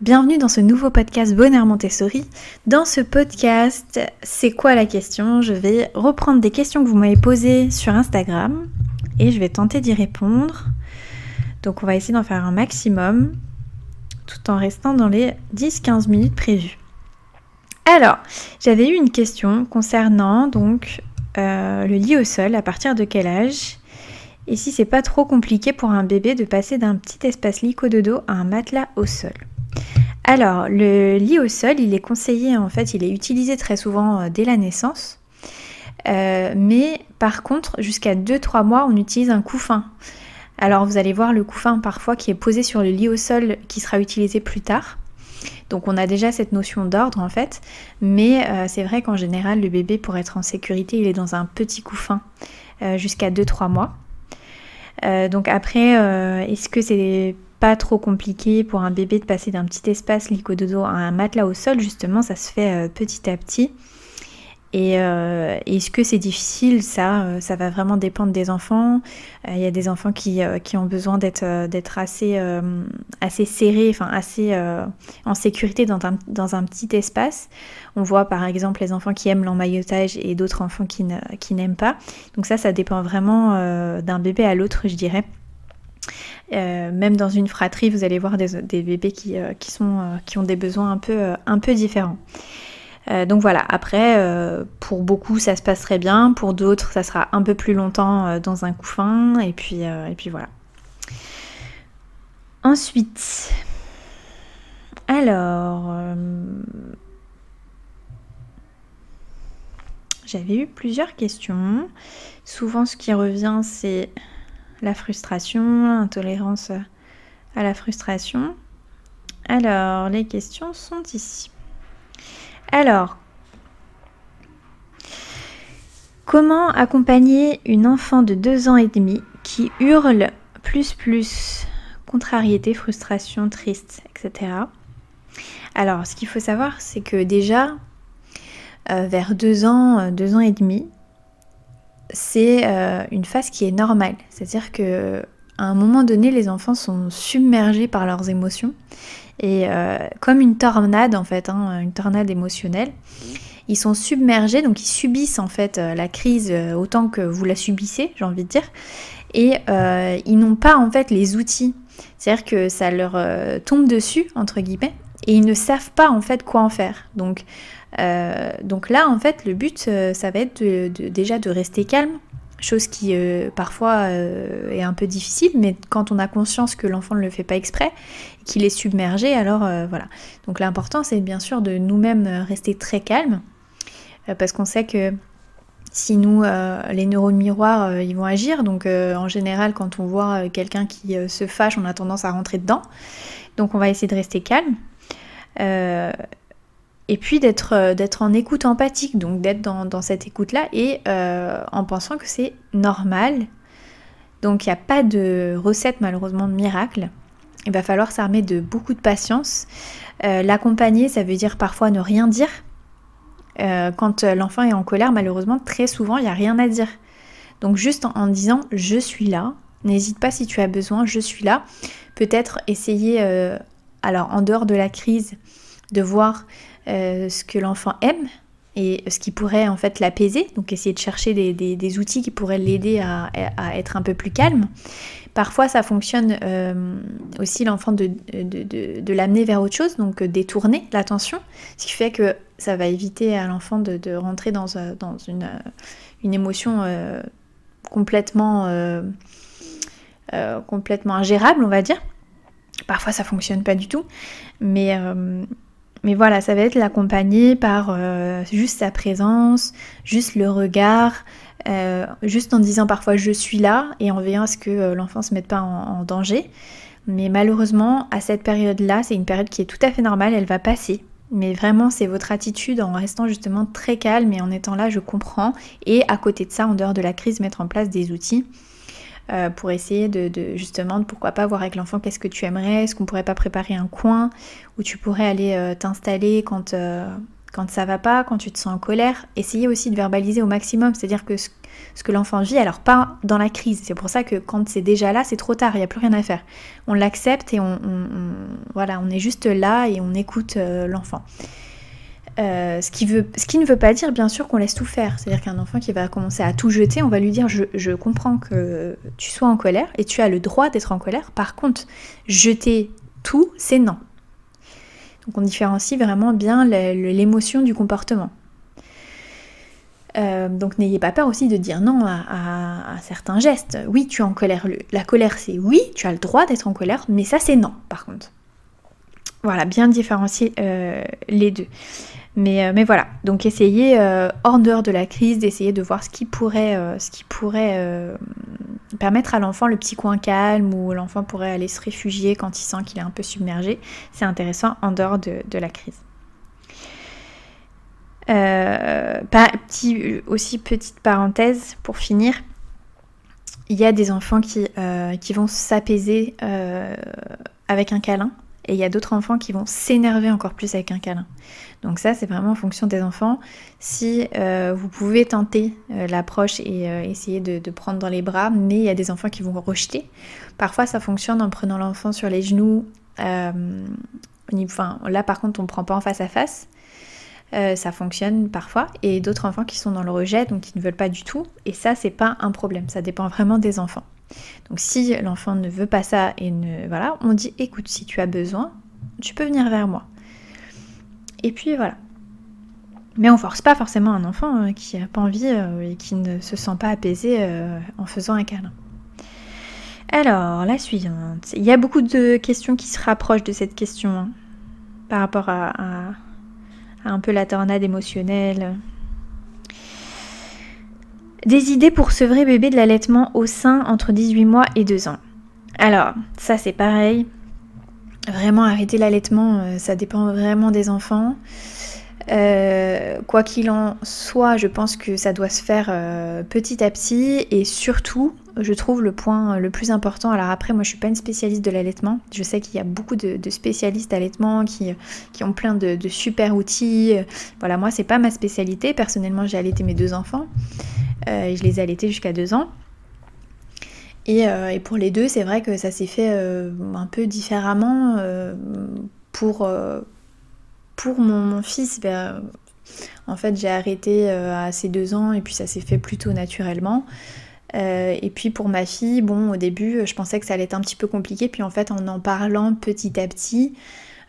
Bienvenue dans ce nouveau podcast Bonheur Montessori. Dans ce podcast, c'est quoi la question? Je vais reprendre des questions que vous m'avez posées sur Instagram et je vais tenter d'y répondre. Donc on va essayer d'en faire un maximum tout en restant dans les 10-15 minutes prévues. Alors, j'avais eu une question concernant donc euh, le lit au sol, à partir de quel âge? Et si c'est pas trop compliqué pour un bébé de passer d'un petit espace lit dos à un matelas au sol? Alors, le lit au sol, il est conseillé, en fait, il est utilisé très souvent euh, dès la naissance. Euh, mais par contre, jusqu'à 2-3 mois, on utilise un couffin. Alors, vous allez voir le couffin parfois qui est posé sur le lit au sol qui sera utilisé plus tard. Donc on a déjà cette notion d'ordre en fait, mais euh, c'est vrai qu'en général le bébé pour être en sécurité il est dans un petit couffin jusqu'à 2-3 mois. donc après, est-ce que c'est pas trop compliqué pour un bébé de passer d'un petit espace licododo à un matelas au sol, justement, ça se fait euh, petit à petit. Et euh, est-ce que c'est difficile? Ça, euh, ça va vraiment dépendre des enfants. Il y a des enfants qui, qui ont besoin d'être d'être assez, assez serrés, enfin assez en sécurité dans un, dans un petit espace. On voit par exemple les enfants qui aiment l'emmaillotage et d'autres enfants qui, qui n'aiment pas. Donc ça, ça dépend vraiment d'un bébé à l'autre, je dirais. Euh, même dans une fratrie, vous allez voir des, bébés qui, euh, qui, sont, euh, qui, ont des besoins un peu, un peu différents. donc voilà, après, pour beaucoup, ça se passe très bien. Pour d'autres, ça sera un peu plus longtemps dans un couffin. Et puis, et puis voilà. Ensuite, alors, j'avais eu plusieurs questions. Souvent, ce qui revient, c'est la frustration, l'intolérance à la frustration. Alors, les questions sont ici. Alors, comment accompagner une enfant de 2 ans et demi qui hurle plus plus, contrariété, frustration, triste, etc. Alors, ce qu'il faut savoir, c'est que déjà, euh, vers 2 ans, 2 ans et demi, c'est euh, une phase qui est normale. C'est-à-dire que à un moment donné, les enfants sont submergés par leurs émotions. Et euh, comme une tornade, en fait, hein, une tornade émotionnelle, ils sont submergés, donc ils subissent en fait euh, la crise autant que vous la subissez, j'ai envie de dire. Et ils n'ont pas en fait les outils. C'est-à-dire que ça leur tombe dessus, entre guillemets, et ils ne savent pas en fait quoi en faire. Donc euh, donc là, en fait, le but, euh, ça va être déjà de rester calme, chose qui euh, parfois est un peu difficile, mais quand on a conscience que l'enfant ne le fait pas exprès, qu'il est submergé, alors voilà. Donc l'important, c'est bien sûr de nous-mêmes rester très calme, parce qu'on sait que si nous, les neurones miroirs, ils vont agir. Donc en général, quand on voit quelqu'un qui se fâche, on a tendance à rentrer dedans. Donc on va essayer de rester calme et puis d'être euh, d'être en écoute empathique, donc d'être dans, cette écoute-là et euh, en pensant que c'est normal. Donc il n'y a pas de recette malheureusement de miracle. Il va falloir s'armer de beaucoup de patience. Euh, l'accompagner, ça veut dire parfois ne rien dire. quand l'enfant est en colère, malheureusement, très souvent, il n'y a rien à dire. Donc juste en, en disant je suis là, n'hésite pas si tu as besoin, je suis là. Peut-être essayer, alors en dehors de la crise, de voir euh, ce que l'enfant aime et ce qui pourrait en fait l'apaiser, donc essayer de chercher des, outils qui pourraient l'aider à, être un peu plus calme. Parfois ça fonctionne euh, aussi l'enfant de, de, l'amener vers autre chose, donc détourner l'attention, ce qui fait que ça va éviter à l'enfant de, rentrer dans, euh, une, émotion complètement, complètement ingérable, on va dire. Parfois ça fonctionne pas du tout, mais mais voilà, ça va être l'accompagner par euh, juste sa présence, juste le regard, euh, juste en disant parfois je suis là et en veillant à ce que euh, l'enfant ne se mette pas en, danger. Mais malheureusement, à cette période-là, c'est une période qui est tout à fait normale, elle va passer. Mais vraiment, c'est votre attitude en restant justement très calme et en étant là, je comprends. Et à côté de ça, en dehors de la crise, mettre en place des outils euh, pour essayer de, justement, pourquoi pas voir avec l'enfant qu'est-ce que tu aimerais, est-ce qu'on pourrait pas préparer un coin où tu pourrais aller euh, t'installer quand, euh, Quand ça va pas, quand tu te sens en colère, essayez aussi de verbaliser au maximum. C'est-à-dire que ce, que l'enfant vit, alors pas dans la crise. C'est pour ça que quand c'est déjà là, c'est trop tard, il n'y a plus rien à faire. On l'accepte et on, voilà, on est juste là et on écoute l'enfant. Euh, ce, qui ne veut pas dire bien sûr qu'on laisse tout faire. C'est-à-dire qu'un enfant qui va commencer à tout jeter, on va lui dire je, comprends que tu sois en colère et tu as le droit d'être en colère. Par contre, jeter tout, c'est non. Donc on différencie vraiment bien l'émotion du comportement. Euh, donc n'ayez pas peur aussi de dire non à, certains gestes. Oui, tu es en colère. La colère, c'est oui, tu as le droit d'être en colère, mais ça, c'est non, par contre. Voilà, bien différencier euh, les deux. Mais, euh, mais, voilà, donc essayez hors dehors de la crise d'essayer de voir ce qui pourrait, qui pourrait permettre à l'enfant le petit coin calme où l'enfant pourrait aller se réfugier quand il sent qu'il est un peu submergé. C'est intéressant en dehors de, la crise. Euh, aussi petite parenthèse pour finir, il y a des enfants qui, euh, vont s'apaiser euh, avec un câlin et il y a d'autres enfants qui vont s'énerver encore plus avec un câlin. Donc ça, c'est vraiment en fonction des enfants. Si euh, vous pouvez tenter euh, l'approche et euh, essayer de, prendre dans les bras, mais il y a des enfants qui vont rejeter. Parfois, ça fonctionne en prenant l'enfant sur les genoux. enfin, là, par contre, on ne prend pas en face à face. ça fonctionne parfois. Et d'autres enfants qui sont dans le rejet, donc qui ne veulent pas du tout. Et ça, c'est pas un problème. Ça dépend vraiment des enfants. Donc si l'enfant ne veut pas ça et ne voilà, on dit écoute, si tu as besoin, tu peux venir vers moi. Et puis voilà. Mais on force pas forcément un enfant euh, qui n'a pas envie euh, et qui ne se sent pas apaisé euh, en faisant un câlin. Alors, la suivante. Il y a beaucoup de questions qui se rapprochent de cette question hein, par rapport à, un peu la tornade émotionnelle. Des idées pour sevrer bébé de l'allaitement au sein entre 18 mois et 2 ans. Alors, ça c'est pareil. Vraiment arrêter l'allaitement, euh, ça dépend vraiment des enfants. Euh, quoi qu'il en soit, je pense que ça doit se faire euh, petit à petit et surtout, je trouve le point le plus important. Alors après, moi je suis pas une spécialiste de l'allaitement. Je sais qu'il y a beaucoup de, spécialistes d'allaitement qui, qui ont plein de, super outils. Voilà, moi c'est pas ma spécialité. Personnellement, j'ai allaité mes deux enfants. Euh, je les ai allaités jusqu'à deux ans. Euh, et, pour les deux, c'est vrai que ça s'est fait euh, un peu différemment. pour, pour mon, fils, ben, en fait, j'ai arrêté à ses deux ans et puis ça s'est fait plutôt naturellement. et puis pour ma fille, bon, au début, je pensais que ça allait être un petit peu compliqué. Puis en fait, en en parlant petit à petit,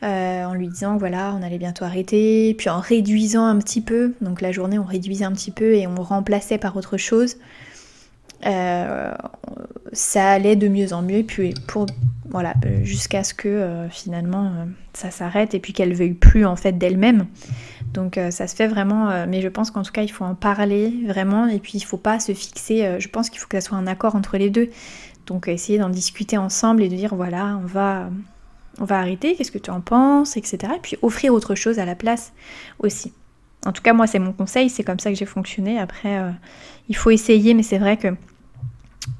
euh, en lui disant voilà on allait bientôt arrêter, puis en réduisant un petit peu, donc la journée on réduisait un petit peu et on remplaçait par autre chose. Euh, ça allait de mieux en mieux, puis pour voilà jusqu'à ce que euh, finalement ça s'arrête et puis qu'elle veuille plus en fait d'elle-même. Donc ça se fait vraiment, mais je pense qu'en tout cas il faut en parler vraiment et puis il faut pas se fixer. je pense qu'il faut que ça soit un accord entre les deux. Donc essayer d'en discuter ensemble et de dire voilà on va on va arrêter, qu'est-ce que tu en penses, etc. Et puis offrir autre chose à la place aussi. En tout cas, moi, c'est mon conseil, c'est comme ça que j'ai fonctionné. Après, euh, il faut essayer, mais c'est vrai que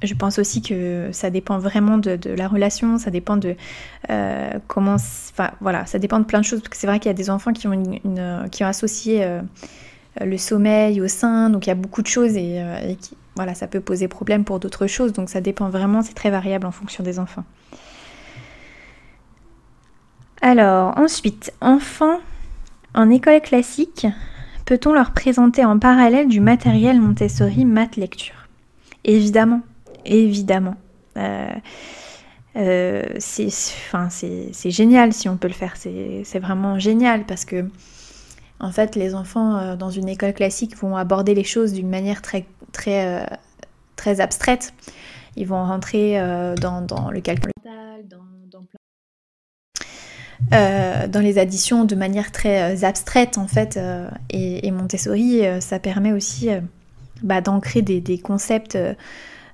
je pense aussi que ça dépend vraiment de, la relation, ça dépend de euh, comment. Enfin, voilà, ça dépend de plein de choses. Parce que c'est vrai qu'il y a des enfants qui ont, associé euh, le sommeil au sein, donc il y a beaucoup de choses et, qui, voilà, ça peut poser problème pour d'autres choses. Donc ça dépend vraiment, c'est très variable en fonction des enfants. Alors, ensuite, enfants en école classique, peut-on leur présenter en parallèle du matériel Montessori maths lecture? Évidemment, évidemment. Euh, euh, c'est génial si on peut le faire, c'est vraiment génial parce que en fait les enfants euh, dans une école classique vont aborder les choses d'une manière très, abstraite. Ils vont rentrer dans, le calcul mental, dans les additions de manière très abstraite en fait. Et, Montessori, ça permet aussi bah, d'ancrer des, concepts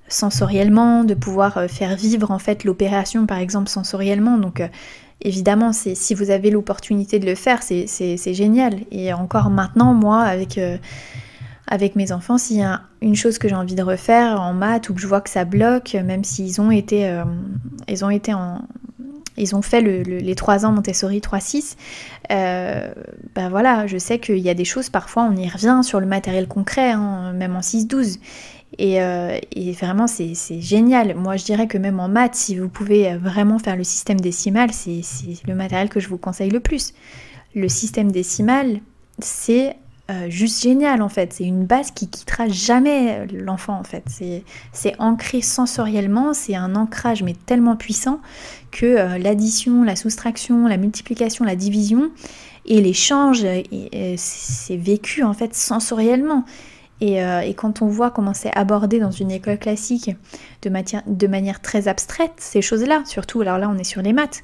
sensoriellement, de pouvoir faire vivre en fait l'opération par exemple sensoriellement. Donc évidemment, si vous avez l'opportunité de le faire, c'est génial. Et encore maintenant, moi, avec, avec mes enfants, s'il y a une chose que j'ai envie de refaire en maths ou que je vois que ça bloque, même s'ils ont été, ils ont été en, ils ont fait les 3 ans Montessori 3-6, euh, ben voilà, je sais qu'il y a des choses, parfois on y revient sur le matériel concret, hein, même en 6-12. Euh, et, vraiment, c'est génial. Moi, je dirais que même en maths, si vous pouvez vraiment faire le système décimal, c'est le matériel que je vous conseille le plus. Le système décimal, c'est euh, juste génial en fait. C'est une base qui quittera jamais l'enfant en fait. C'est ancré sensoriellement, c'est un ancrage mais tellement puissant que euh, l'addition, la soustraction, la multiplication, la division et l'échange, c'est vécu en fait sensoriellement. Euh, et, quand on voit comment c'est abordé dans une école classique de, de manière très abstraite, ces choses-là, surtout, alors là on est sur les maths,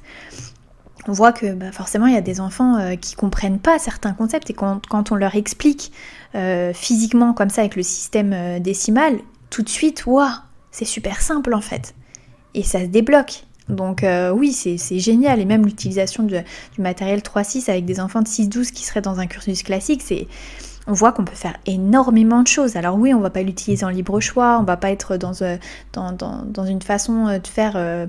on voit que bah, forcément il y a des enfants qui euh, qui comprennent pas certains concepts et quand, on leur explique euh, physiquement comme ça avec le système euh, décimal, tout de suite, waouh, c'est super simple en fait. Et ça se débloque. Donc oui, c'est génial. Et même l'utilisation du matériel 3-6 avec des enfants de 6-12 qui seraient dans un cursus classique, c'est on voit qu'on peut faire énormément de choses. Alors oui, on va pas l'utiliser en libre choix, on va pas être dans, une façon de faire euh,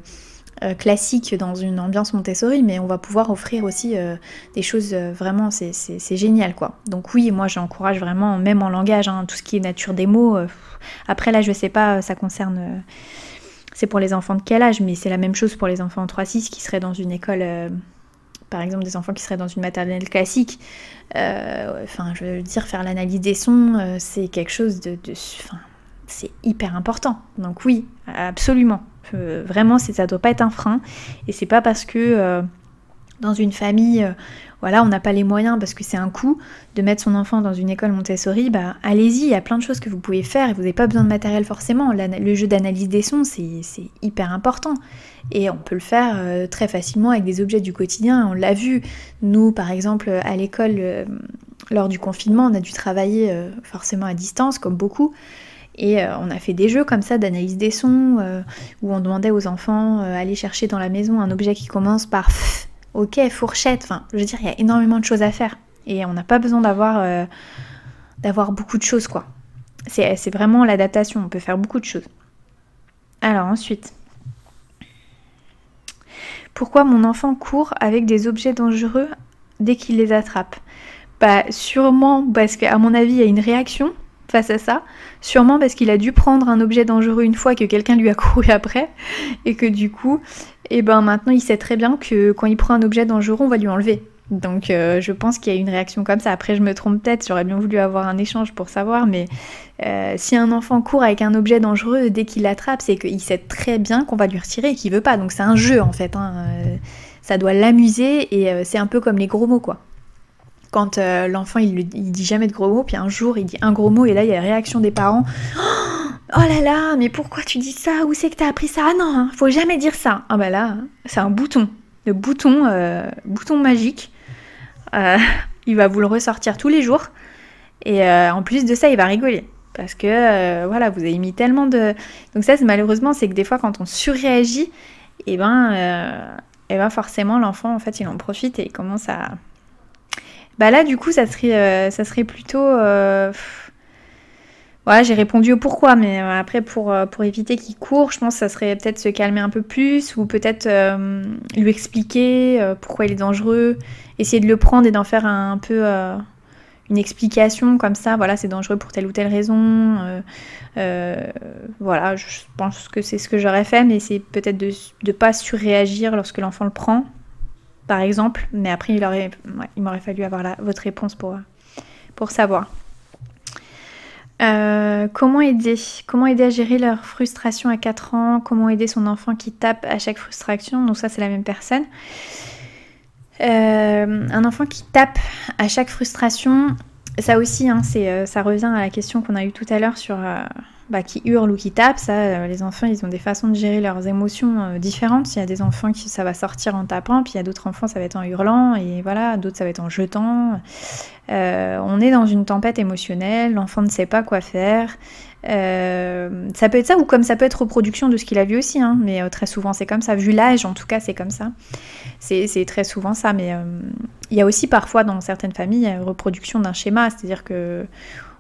classique dans une ambiance Montessori, mais on va pouvoir offrir aussi euh, des choses euh, vraiment, c'est génial quoi. Donc oui, moi j'encourage vraiment, même en langage, hein, tout ce qui est nature des mots. après là, je sais pas, ça concerne, c'est pour les enfants de quel âge, mais c'est la même chose pour les enfants en 3-6 qui seraient dans une école par exemple des enfants qui seraient dans une maternelle classique, enfin je veux dire faire l'analyse des sons, c'est quelque chose de, c'est hyper important. Donc oui, absolument. Euh, vraiment, ça doit pas être un frein. Et c'est pas parce que euh, dans une famille, euh, voilà, on n'a pas les moyens parce que c'est un coût de mettre son enfant dans une école Montessori, bah allez-y, il y a plein de choses que vous pouvez faire et vous n'avez pas besoin de matériel forcément. le jeu d'analyse des sons, c'est hyper important. Et on peut le faire très facilement avec des objets du quotidien. On l'a vu, nous par exemple à l'école, lors du confinement, on a dû travailler forcément à distance, comme beaucoup. Et euh, on a fait des jeux comme ça d'analyse des sons, euh, où on demandait aux enfants euh, aller chercher dans la maison un objet qui commence par ok, fourchette. Enfin, je veux dire, il y a énormément de choses à faire. Et on n'a pas besoin d'avoir d'avoir beaucoup de choses, quoi. C'est vraiment l'adaptation, on peut faire beaucoup de choses. Alors ensuite, pourquoi mon enfant court avec des objets dangereux dès qu'il les attrape? Bah sûrement parce qu'à mon avis, il y a une réaction face à ça. Sûrement parce qu'il a dû prendre un objet dangereux une fois que quelqu'un lui a couru après et que du coup, et eh ben maintenant il sait très bien que quand il prend un objet dangereux, on va lui enlever. Donc euh, je pense qu'il y a une réaction comme ça. Après je me trompe peut-être, j'aurais bien voulu avoir un échange pour savoir, mais euh, si un enfant court avec un objet dangereux dès qu'il l'attrape, c'est qu'il sait très bien qu'on va lui retirer et qu'il veut pas. Donc c'est un jeu en fait. Hein. Euh, ça doit l'amuser et c'est un peu comme les gros mots quoi quand euh, l'enfant il, dit jamais de gros mots, puis un jour il dit un gros mot et là il y a la réaction des parents. Oh là là, mais pourquoi tu dis ça? Où c'est que t'as appris ça? Ah non, hein, faut jamais dire ça. Ah bah là, c'est un bouton, le bouton, euh, bouton magique. Euh, il va vous le ressortir tous les jours et en plus de ça, il va rigoler parce que voilà, vous avez mis tellement de. Donc ça, c'est malheureusement, c'est que des fois quand on surréagit, et eh ben, eh ben forcément l'enfant en fait il en profite et il commence à bah là, du coup, ça serait, euh, ça serait plutôt. Euh, j'ai répondu au pourquoi, mais euh, après, pour, pour éviter qu'il court, je pense que ça serait peut-être se calmer un peu plus ou peut-être lui expliquer pourquoi il est dangereux, essayer de le prendre et d'en faire un, peu une explication comme ça. Voilà, c'est dangereux pour telle ou telle raison. voilà, je pense que c'est ce que j'aurais fait, mais c'est peut-être de ne pas surréagir lorsque l'enfant le prend par exemple. Mais après, il, aurait, il m'aurait fallu avoir votre réponse pour, pour savoir. Euh, comment aider? Comment aider à gérer leur frustration à 4 ans? Comment aider son enfant qui tape à chaque frustration? Donc ça, c'est la même personne. Euh, un enfant qui tape à chaque frustration, ça aussi, hein, euh, ça revient à la question qu'on a eue tout à l'heure sur bah, qui hurlent ou qui tapent, ça, euh, les enfants, ils ont des façons de gérer leurs émotions euh, différentes. Il y a des enfants qui ça va sortir en tapant, puis il y a d'autres enfants, ça va être en hurlant, et voilà, d'autres, ça va être en jetant. Euh, on est dans une tempête émotionnelle, l'enfant ne sait pas quoi faire. ça peut être ça, ou comme ça peut être reproduction de ce qu'il a vu aussi, hein, mais très souvent c'est comme ça. Vu l'âge, en tout cas, c'est comme ça. C'est très souvent ça, mais il y a aussi parfois dans certaines familles reproduction d'un schéma, c'est-à-dire que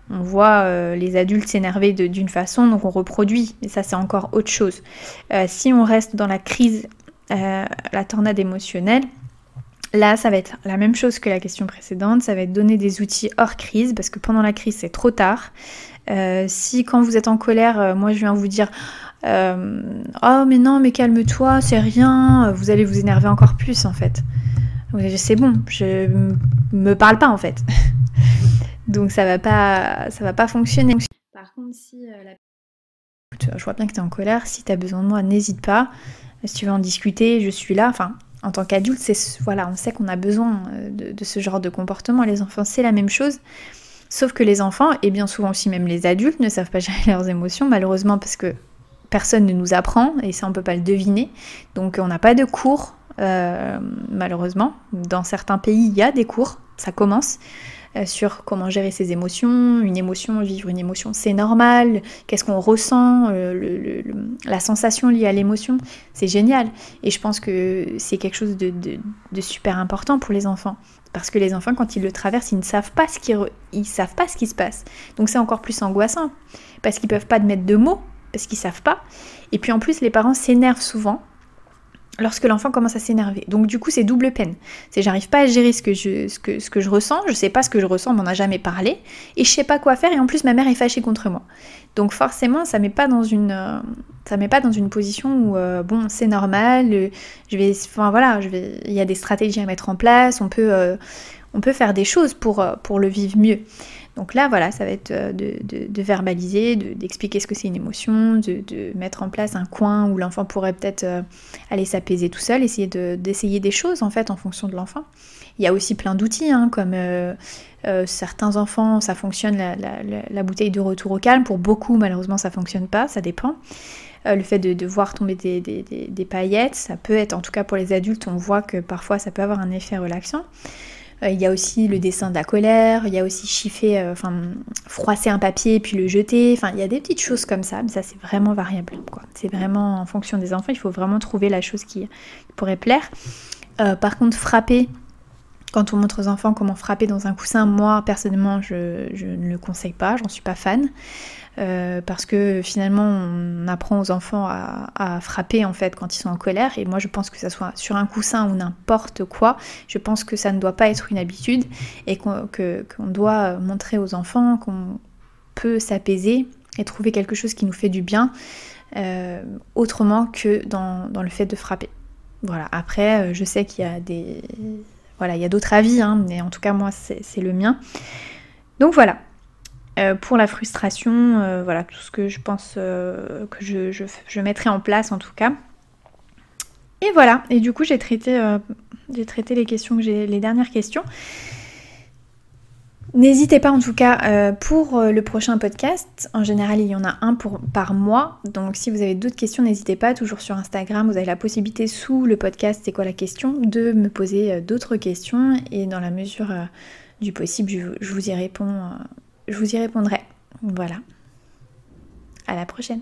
on voit euh, les adultes s'énerver d'une façon, donc on reproduit, et ça c'est encore autre chose. Euh, si on reste dans la crise la tornade émotionnelle, Là, ça va être la même chose que la question précédente, ça va être donner des outils hors crise, parce que pendant la crise, c'est trop tard. Euh, si quand vous êtes en colère, euh, moi je viens vous dire euh, Oh mais non, mais calme-toi, c'est rien, vous allez vous énerver encore plus en fait. C'est bon, je me parle pas en fait. Donc ça va pas, ça va pas fonctionner. Par contre, si je vois bien que tu es en colère, si tu as besoin de moi, n'hésite pas. Si tu veux en discuter, je suis là. Enfin, en tant qu'adulte, c'est voilà, on sait qu'on a besoin euh, de, ce genre de comportement. Les enfants, c'est la même chose. Sauf que les enfants, et bien souvent aussi même les adultes, ne savent pas gérer leurs émotions, malheureusement parce que personne ne nous apprend, et ça on peut pas le deviner. Donc on n'a pas de cours, euh, malheureusement. Dans certains pays, il y a des cours, ça commence. Euh, sur comment gérer ses émotions, une émotion, vivre une émotion, c'est normal, qu'est-ce qu'on ressent, euh, la sensation liée à l'émotion, c'est génial. Et je pense que c'est quelque chose de, super important pour les enfants. Parce que les enfants, quand ils le traversent, ils ne savent pas ce qui, ils savent pas ce qui se passe. Donc c'est encore plus angoissant. Parce qu'ils peuvent pas mettre de mots, parce qu'ils savent pas. Et puis en plus, les parents s'énervent souvent lorsque l'enfant commence à s'énerver. Donc du coup, c'est double peine. C'est j'arrive pas à gérer ce que je ce que, ce que je ressens, je sais pas ce que je ressens, on m'en a jamais parlé et je sais pas quoi faire et en plus ma mère est fâchée contre moi. Donc forcément, ça met pas dans une euh, ça met pas dans une position où euh, bon, c'est normal, euh, je vais enfin voilà, je vais il y a des stratégies à mettre en place, on peut on peut faire des choses pour pour le vivre mieux. Donc là, voilà, ça va être euh, de, verbaliser, d'expliquer ce que c'est une émotion, de, mettre en place un coin où l'enfant pourrait peut-être euh, aller s'apaiser tout seul, essayer d'essayer des choses en fait en fonction de l'enfant. Il y a aussi plein d'outils, hein, comme euh, certains enfants, ça fonctionne la, bouteille de retour au calme. Pour beaucoup, malheureusement, ça fonctionne pas, ça dépend. le fait de, voir tomber des, des, paillettes, ça peut être, en tout cas pour les adultes, on voit que parfois ça peut avoir un effet relaxant. Euh, il y a aussi le dessin de la colère, il y a aussi chiffer, euh, enfin froisser un papier puis le jeter. Enfin, il y a des petites choses comme ça, mais ça c'est vraiment variable. C'est vraiment en fonction des enfants, il faut vraiment trouver la chose qui pourrait plaire. Euh, par contre, frapper, quand on montre aux enfants comment frapper dans un coussin, moi personnellement je, je ne le conseille pas, j'en suis pas fan. Euh, parce que finalement on apprend aux enfants à, frapper en fait quand ils sont en colère et moi je pense que ça soit sur un coussin ou n'importe quoi, je pense que ça ne doit pas être une habitude et qu'on doit montrer aux enfants qu'on peut s'apaiser et trouver quelque chose qui nous fait du bien euh, autrement que dans, le fait de frapper. Voilà, après euh, je sais qu'il y a des... Voilà, il y a d'autres avis, hein, mais en tout cas moi c'est le mien. Donc voilà, euh, pour la frustration, euh, voilà tout ce que je pense euh, que je, mettrai en place en tout cas. Et voilà, et du coup j'ai traité, traité les questions que j'ai, les dernières questions. N'hésitez pas en tout cas pour le prochain podcast. En général, il y en a un par mois. Donc si vous avez d'autres questions, n'hésitez pas. Toujours sur Instagram, vous avez la possibilité sous le podcast C'est quoi la question de me poser d'autres questions. Et dans la mesure du possible, je vous y réponds je vous y répondrai. Voilà. À la prochaine.